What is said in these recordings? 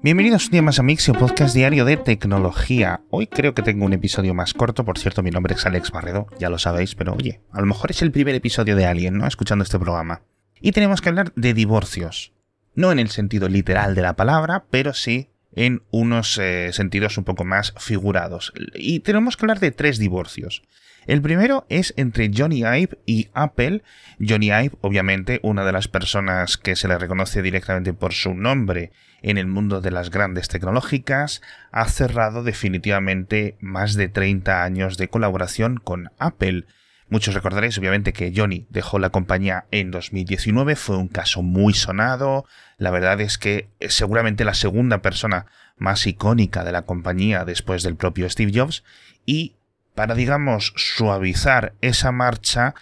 Bienvenidos un día más a Mixio, podcast diario de tecnología. Hoy creo que tengo un episodio más corto, por cierto, mi nombre es Alex Barredo, ya lo sabéis, pero oye, a lo mejor es el primer episodio de alguien, ¿no? Escuchando este programa. Y tenemos que hablar de divorcios. No en el sentido literal de la palabra, pero sí en unos eh, sentidos un poco más figurados. Y tenemos que hablar de tres divorcios. El primero es entre Johnny Ive y Apple. Johnny Ive, obviamente, una de las personas que se le reconoce directamente por su nombre en el mundo de las grandes tecnológicas, ha cerrado definitivamente más de 30 años de colaboración con Apple. Muchos recordaréis obviamente que Johnny dejó la compañía en 2019, fue un caso muy sonado, la verdad es que es seguramente la segunda persona más icónica de la compañía después del propio Steve Jobs y para, digamos, suavizar esa marcha,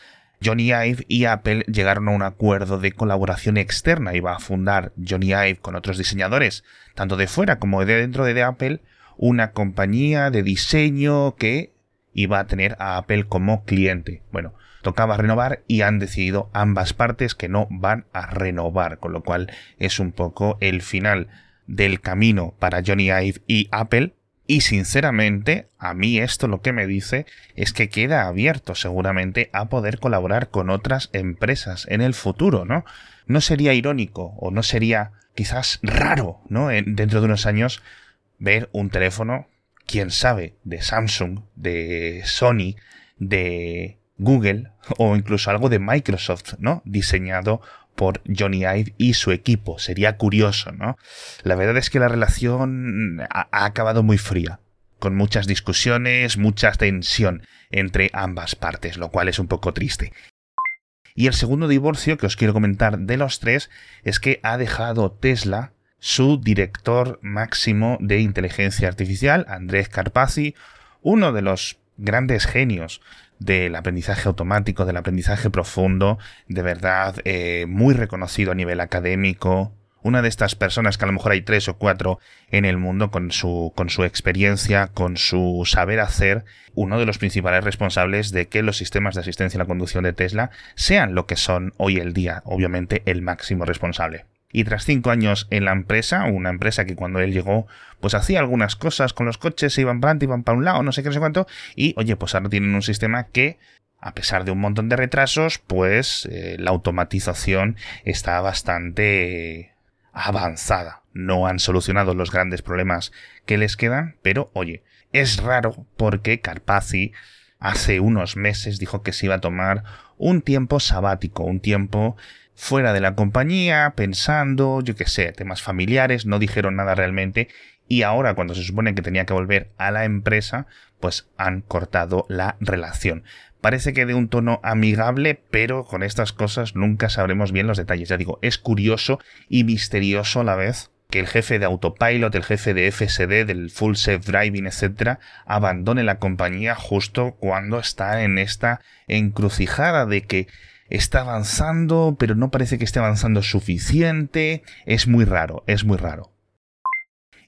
Johnny Ive y Apple llegaron a un acuerdo de colaboración externa. Iba a fundar Johnny Ive con otros diseñadores, tanto de fuera como de dentro de Apple, una compañía de diseño que iba a tener a Apple como cliente. Bueno, tocaba renovar y han decidido ambas partes que no van a renovar, con lo cual es un poco el final del camino para Johnny Ive y Apple, y sinceramente, a mí esto lo que me dice es que queda abierto seguramente a poder colaborar con otras empresas en el futuro, ¿no? No sería irónico o no sería quizás raro, ¿no? dentro de unos años ver un teléfono, quién sabe, de Samsung, de Sony, de Google o incluso algo de Microsoft, ¿no? Diseñado por Johnny Ive y su equipo. Sería curioso, ¿no? La verdad es que la relación ha, acabado muy fría, con muchas discusiones, mucha tensión entre ambas partes, lo cual es un poco triste. Y el segundo divorcio que os quiero comentar de los tres es que ha dejado Tesla su director máximo de inteligencia artificial, Andrés Carpazzi, uno de los grandes genios del aprendizaje automático, del aprendizaje profundo, de verdad eh, muy reconocido a nivel académico. Una de estas personas que a lo mejor hay tres o cuatro en el mundo con su, con su experiencia, con su saber hacer, uno de los principales responsables de que los sistemas de asistencia a la conducción de Tesla sean lo que son hoy el día, obviamente el máximo responsable. Y tras cinco años en la empresa, una empresa que cuando él llegó, pues hacía algunas cosas con los coches, se iban para adelante, iban para un lado, no sé qué, no sé cuánto, y oye, pues ahora tienen un sistema que, a pesar de un montón de retrasos, pues eh, la automatización está bastante avanzada. No han solucionado los grandes problemas que les quedan, pero oye, es raro porque Carpazzi hace unos meses dijo que se iba a tomar un tiempo sabático, un tiempo fuera de la compañía, pensando, yo qué sé, temas familiares, no dijeron nada realmente y ahora cuando se supone que tenía que volver a la empresa, pues han cortado la relación. Parece que de un tono amigable, pero con estas cosas nunca sabremos bien los detalles. Ya digo, es curioso y misterioso a la vez que el jefe de autopilot, el jefe de FSD, del full self driving, etcétera, abandone la compañía justo cuando está en esta encrucijada de que está avanzando, pero no parece que esté avanzando suficiente. Es muy raro, es muy raro.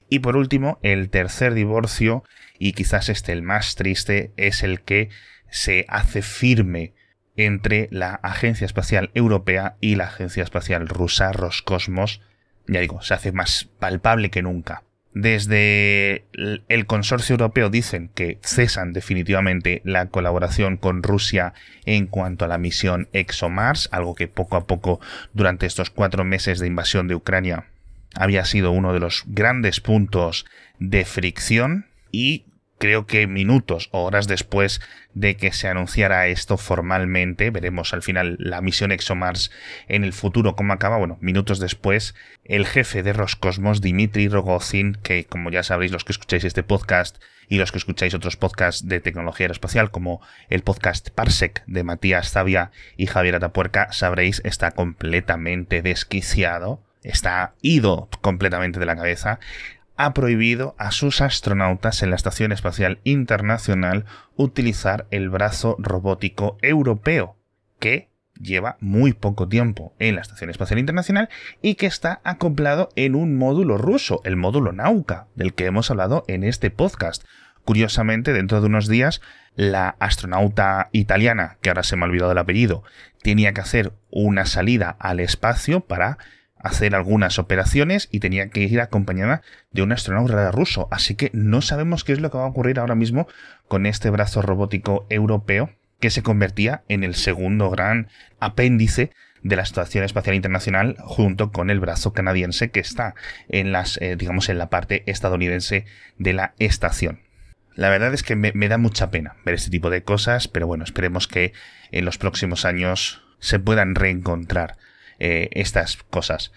Y por último, el tercer divorcio, y quizás este el más triste, es el que se hace firme entre la Agencia Espacial Europea y la Agencia Espacial Rusa Roscosmos. Ya digo, se hace más palpable que nunca. Desde el consorcio europeo dicen que cesan definitivamente la colaboración con Rusia en cuanto a la misión ExoMars, algo que poco a poco durante estos cuatro meses de invasión de Ucrania había sido uno de los grandes puntos de fricción. Y creo que minutos o horas después de que se anunciara esto formalmente, veremos al final la misión ExoMars en el futuro cómo acaba, bueno, minutos después, el jefe de Roscosmos, Dimitri Rogozin, que como ya sabréis los que escucháis este podcast y los que escucháis otros podcasts de tecnología aeroespacial como el podcast Parsec de Matías Zavia y Javier Atapuerca, sabréis, está completamente desquiciado, está ido completamente de la cabeza, ha prohibido a sus astronautas en la Estación Espacial Internacional utilizar el brazo robótico europeo, que lleva muy poco tiempo en la Estación Espacial Internacional y que está acoplado en un módulo ruso, el módulo Nauka, del que hemos hablado en este podcast. Curiosamente, dentro de unos días, la astronauta italiana, que ahora se me ha olvidado el apellido, tenía que hacer una salida al espacio para hacer algunas operaciones y tenía que ir acompañada de un astronauta ruso. Así que no sabemos qué es lo que va a ocurrir ahora mismo con este brazo robótico europeo que se convertía en el segundo gran apéndice de la Estación Espacial Internacional junto con el brazo canadiense que está en las eh, digamos en la parte estadounidense de la estación. La verdad es que me, da mucha pena ver este tipo de cosas, pero bueno, esperemos que en los próximos años se puedan reencontrar eh, estas cosas.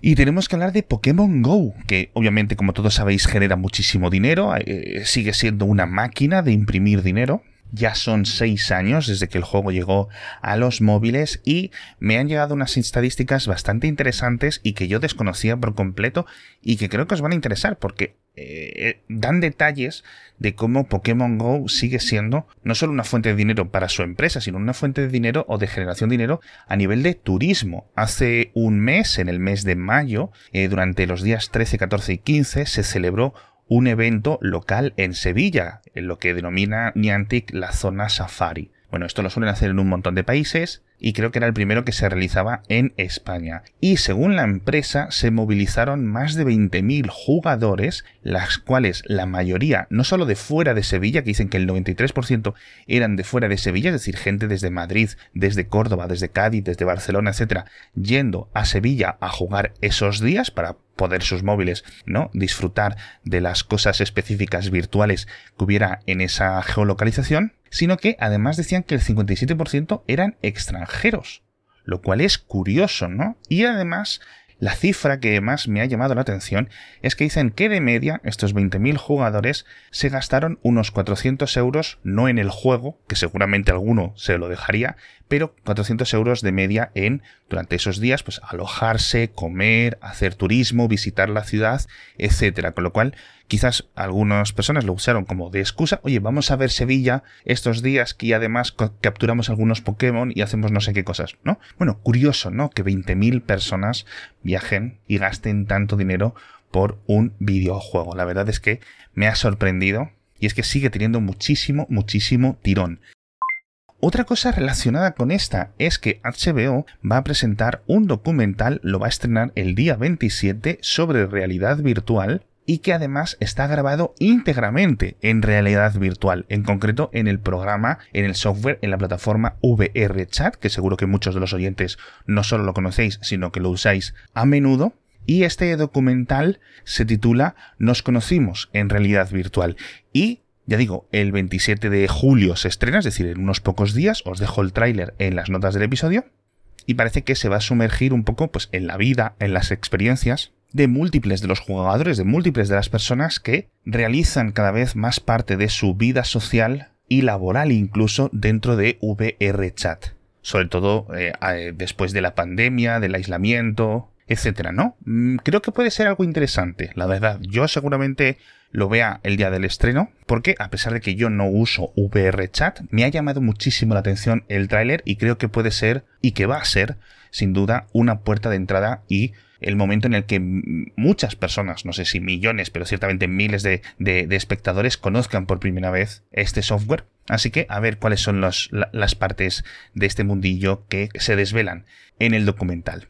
Y tenemos que hablar de Pokémon Go, que obviamente, como todos sabéis, genera muchísimo dinero, eh, sigue siendo una máquina de imprimir dinero. Ya son seis años desde que el juego llegó a los móviles y me han llegado unas estadísticas bastante interesantes y que yo desconocía por completo y que creo que os van a interesar porque eh, dan detalles de cómo Pokémon Go sigue siendo no solo una fuente de dinero para su empresa, sino una fuente de dinero o de generación de dinero a nivel de turismo. Hace un mes, en el mes de mayo, eh, durante los días 13, 14 y 15, se celebró un evento local en Sevilla, en lo que denomina Niantic la zona safari. Bueno, esto lo suelen hacer en un montón de países y creo que era el primero que se realizaba en España. Y según la empresa se movilizaron más de 20.000 jugadores, las cuales la mayoría no solo de fuera de Sevilla, que dicen que el 93% eran de fuera de Sevilla, es decir, gente desde Madrid, desde Córdoba, desde Cádiz, desde Barcelona, etcétera, yendo a Sevilla a jugar esos días para poder sus móviles, ¿no? Disfrutar de las cosas específicas virtuales que hubiera en esa geolocalización sino que además decían que el 57% eran extranjeros, lo cual es curioso, ¿no? Y además, la cifra que más me ha llamado la atención es que dicen que de media estos 20.000 jugadores se gastaron unos 400 euros no en el juego, que seguramente alguno se lo dejaría, pero 400 euros de media en durante esos días pues alojarse, comer, hacer turismo, visitar la ciudad, etcétera, con lo cual quizás algunas personas lo usaron como de excusa, oye, vamos a ver Sevilla estos días que además capturamos algunos Pokémon y hacemos no sé qué cosas, ¿no? Bueno, curioso, ¿no? Que 20.000 personas viajen y gasten tanto dinero por un videojuego. La verdad es que me ha sorprendido y es que sigue teniendo muchísimo, muchísimo tirón. Otra cosa relacionada con esta es que HBO va a presentar un documental, lo va a estrenar el día 27 sobre realidad virtual y que además está grabado íntegramente en realidad virtual, en concreto en el programa, en el software, en la plataforma VRChat, que seguro que muchos de los oyentes no solo lo conocéis, sino que lo usáis a menudo. Y este documental se titula Nos conocimos en realidad virtual y ya digo, el 27 de julio se estrena, es decir, en unos pocos días, os dejo el tráiler en las notas del episodio, y parece que se va a sumergir un poco pues, en la vida, en las experiencias de múltiples de los jugadores, de múltiples de las personas que realizan cada vez más parte de su vida social y laboral incluso dentro de VRChat. Sobre todo eh, después de la pandemia, del aislamiento, etcétera, ¿no? Mm, creo que puede ser algo interesante, la verdad. Yo seguramente lo vea el día del estreno, porque a pesar de que yo no uso VRChat, me ha llamado muchísimo la atención el tráiler y creo que puede ser y que va a ser, sin duda, una puerta de entrada y el momento en el que muchas personas, no sé si millones, pero ciertamente miles de, espectadores conozcan por primera vez este software. Así que a ver cuáles son las partes de este mundillo que se desvelan en el documental.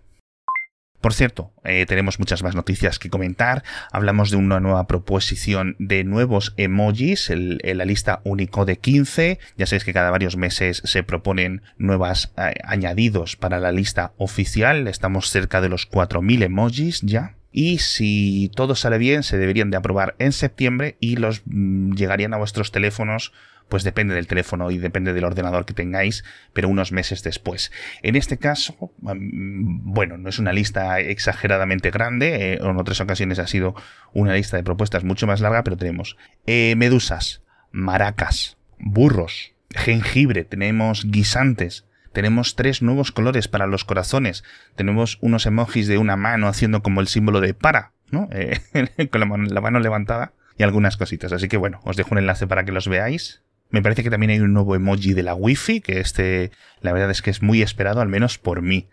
Por cierto, eh, tenemos muchas más noticias que comentar. Hablamos de una nueva proposición de nuevos emojis en la lista Unicode 15. Ya sabéis que cada varios meses se proponen nuevas eh, añadidos para la lista oficial. Estamos cerca de los 4.000 emojis ya y si todo sale bien se deberían de aprobar en septiembre y los mm, llegarían a vuestros teléfonos pues depende del teléfono y depende del ordenador que tengáis, pero unos meses después. En este caso, bueno, no es una lista exageradamente grande, eh, en otras ocasiones ha sido una lista de propuestas mucho más larga, pero tenemos eh, medusas, maracas, burros, jengibre, tenemos guisantes, tenemos tres nuevos colores para los corazones, tenemos unos emojis de una mano haciendo como el símbolo de para, ¿no? Eh, con la mano levantada y algunas cositas. Así que bueno, os dejo un enlace para que los veáis. Me parece que también hay un nuevo emoji de la Wi-Fi, que este, la verdad es que es muy esperado, al menos por mí.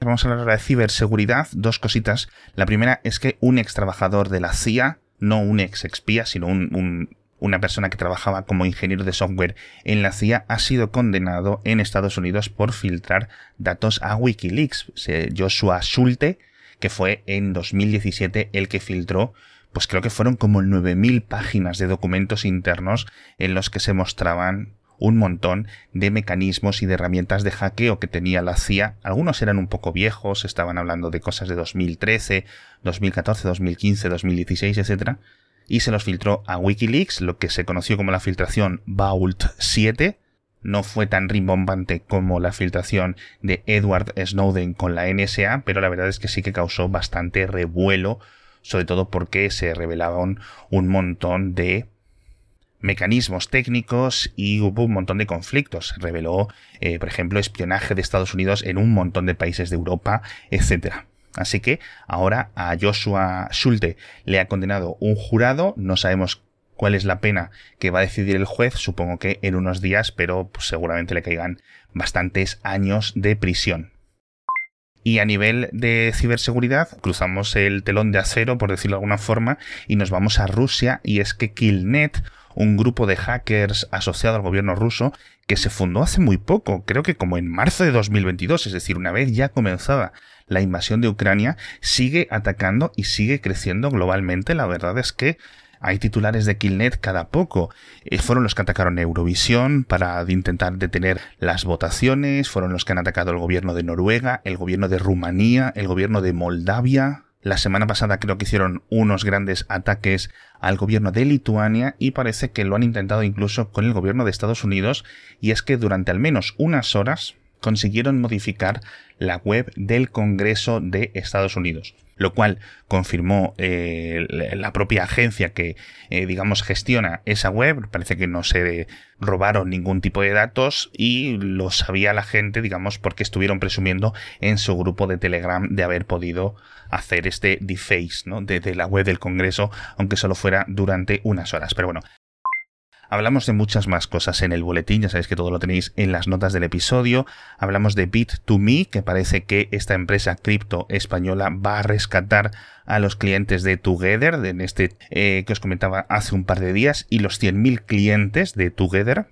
Vamos a hablar ahora de ciberseguridad. Dos cositas. La primera es que un ex trabajador de la CIA, no un ex espía, sino un, una persona que trabajaba como ingeniero de software en la CIA, ha sido condenado en Estados Unidos por filtrar datos a Wikileaks. Joshua Schulte, que fue en 2017 el que filtró pues creo que fueron como 9.000 páginas de documentos internos en los que se mostraban un montón de mecanismos y de herramientas de hackeo que tenía la CIA. Algunos eran un poco viejos, estaban hablando de cosas de 2013, 2014, 2015, 2016, etc. Y se los filtró a Wikileaks, lo que se conoció como la filtración Vault 7. No fue tan rimbombante como la filtración de Edward Snowden con la NSA, pero la verdad es que sí que causó bastante revuelo, sobre todo porque se revelaban un montón de mecanismos técnicos y hubo un montón de conflictos. Reveló, eh, por ejemplo, espionaje de Estados Unidos en un montón de países de Europa, etc. Así que ahora a Joshua Schulte le ha condenado un jurado, no sabemos cuál es la pena que va a decidir el juez, supongo que en unos días, pero pues, seguramente le caigan bastantes años de prisión. Y a nivel de ciberseguridad, cruzamos el telón de acero, por decirlo de alguna forma, y nos vamos a Rusia, y es que Killnet, un grupo de hackers asociado al gobierno ruso que se fundó hace muy poco, creo que como en marzo de 2022, es decir, una vez ya comenzada la invasión de Ucrania, sigue atacando y sigue creciendo globalmente. La verdad es que hay titulares de Killnet cada poco. Eh, fueron los que atacaron Eurovisión para intentar detener las votaciones, fueron los que han atacado el gobierno de Noruega, el gobierno de Rumanía, el gobierno de Moldavia, la semana pasada creo que hicieron unos grandes ataques al gobierno de Lituania y parece que lo han intentado incluso con el gobierno de Estados Unidos y es que durante al menos unas horas consiguieron modificar la web del Congreso de Estados Unidos lo cual confirmó eh, la propia agencia que, eh, digamos, gestiona esa web. Parece que no se robaron ningún tipo de datos y lo sabía la gente, digamos, porque estuvieron presumiendo en su grupo de Telegram de haber podido hacer este deface, ¿no? De, de la web del Congreso, aunque solo fuera durante unas horas. Pero bueno, Hablamos de muchas más cosas en el boletín, ya sabéis que todo lo tenéis en las notas del episodio. Hablamos de Bit2Me, que parece que esta empresa cripto española va a rescatar a los clientes de Together, en este eh, que os comentaba hace un par de días, y los 100.000 clientes de Together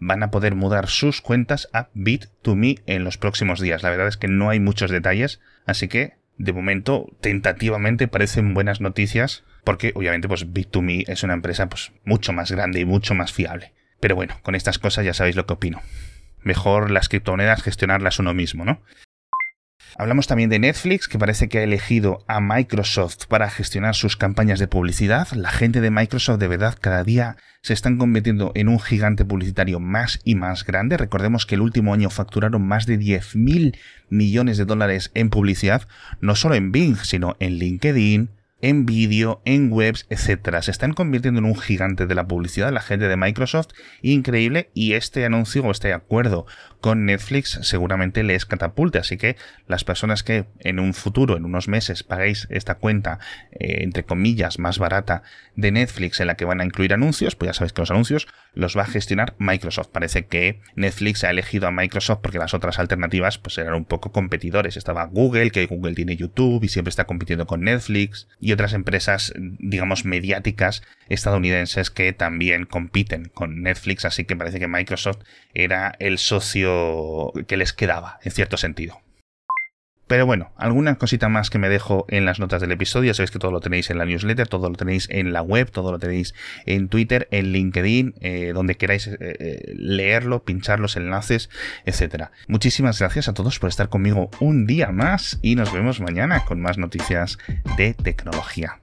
van a poder mudar sus cuentas a Bit2Me en los próximos días. La verdad es que no hay muchos detalles, así que de momento tentativamente parecen buenas noticias porque obviamente pues Bit2Me es una empresa pues mucho más grande y mucho más fiable. Pero bueno, con estas cosas ya sabéis lo que opino. Mejor las criptomonedas gestionarlas uno mismo, ¿no? Hablamos también de Netflix, que parece que ha elegido a Microsoft para gestionar sus campañas de publicidad. La gente de Microsoft de verdad cada día se están convirtiendo en un gigante publicitario más y más grande. Recordemos que el último año facturaron más de 10.000 millones de dólares en publicidad, no solo en Bing, sino en LinkedIn, en vídeo, en webs, etcétera. Se están convirtiendo en un gigante de la publicidad, la gente de Microsoft, increíble, y este anuncio o este acuerdo con Netflix seguramente les catapulte. Así que las personas que en un futuro, en unos meses, paguéis esta cuenta, eh, entre comillas, más barata de Netflix en la que van a incluir anuncios, pues ya sabéis que los anuncios los va a gestionar Microsoft. Parece que Netflix ha elegido a Microsoft porque las otras alternativas pues eran un poco competidores. Estaba Google, que Google tiene YouTube y siempre está compitiendo con Netflix otras empresas, digamos, mediáticas estadounidenses que también compiten con Netflix. Así que parece que Microsoft era el socio que les quedaba, en cierto sentido. Pero bueno, alguna cosita más que me dejo en las notas del episodio. Sabéis que todo lo tenéis en la newsletter, todo lo tenéis en la web, todo lo tenéis en Twitter, en LinkedIn, eh, donde queráis eh, eh, leerlo, pinchar los enlaces, etcétera. Muchísimas gracias a todos por estar conmigo un día más y nos vemos mañana con más noticias de tecnología.